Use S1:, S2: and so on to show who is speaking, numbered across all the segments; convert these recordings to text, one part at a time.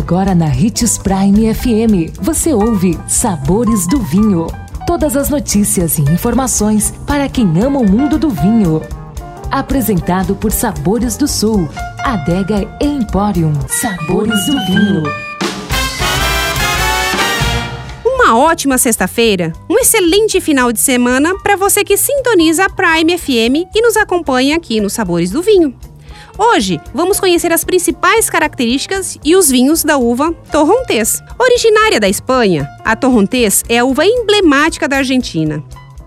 S1: Agora na Ritz Prime FM, você ouve Sabores do Vinho. Todas as notícias e informações para quem ama o mundo do vinho. Apresentado por Sabores do Sul, Adega Emporium. Sabores do Vinho.
S2: Uma ótima sexta-feira, um excelente final de semana para você que sintoniza a Prime FM e nos acompanha aqui no Sabores do Vinho. Hoje vamos conhecer as principais características e os vinhos da uva Torrontés. Originária da Espanha, a Torrontés é a uva emblemática da Argentina.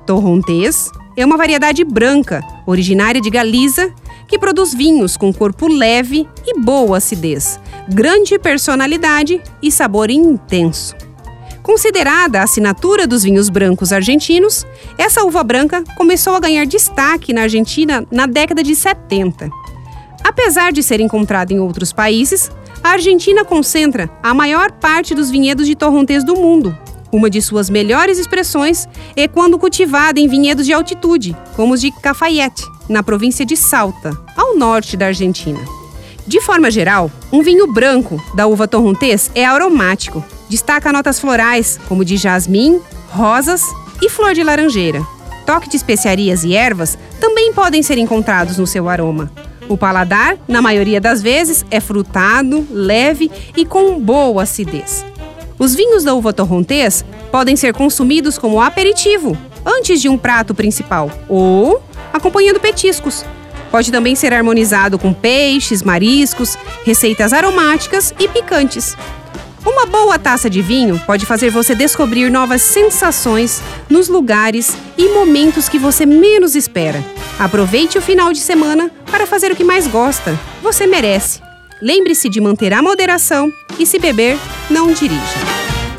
S2: Torrontés é uma variedade branca, originária de Galiza, que produz vinhos com corpo leve e boa acidez, grande personalidade e sabor intenso. Considerada a assinatura dos vinhos brancos argentinos, essa uva branca começou a ganhar destaque na Argentina na década de 70. Apesar de ser encontrada em outros países, a Argentina concentra a maior parte dos vinhedos de torrontés do mundo. Uma de suas melhores expressões é quando cultivada em vinhedos de altitude, como os de Cafayete, na província de Salta, ao norte da Argentina. De forma geral, um vinho branco da uva torrontés é aromático. Destaca notas florais, como de jasmim, rosas e flor de laranjeira. Toque de especiarias e ervas também podem ser encontrados no seu aroma. O paladar, na maioria das vezes, é frutado, leve e com boa acidez. Os vinhos da uva torrontés podem ser consumidos como aperitivo, antes de um prato principal, ou acompanhando petiscos. Pode também ser harmonizado com peixes, mariscos, receitas aromáticas e picantes. Uma boa taça de vinho pode fazer você descobrir novas sensações nos lugares e momentos que você menos espera. Aproveite o final de semana para fazer o que mais gosta. Você merece. Lembre-se de manter a moderação e, se beber, não dirija.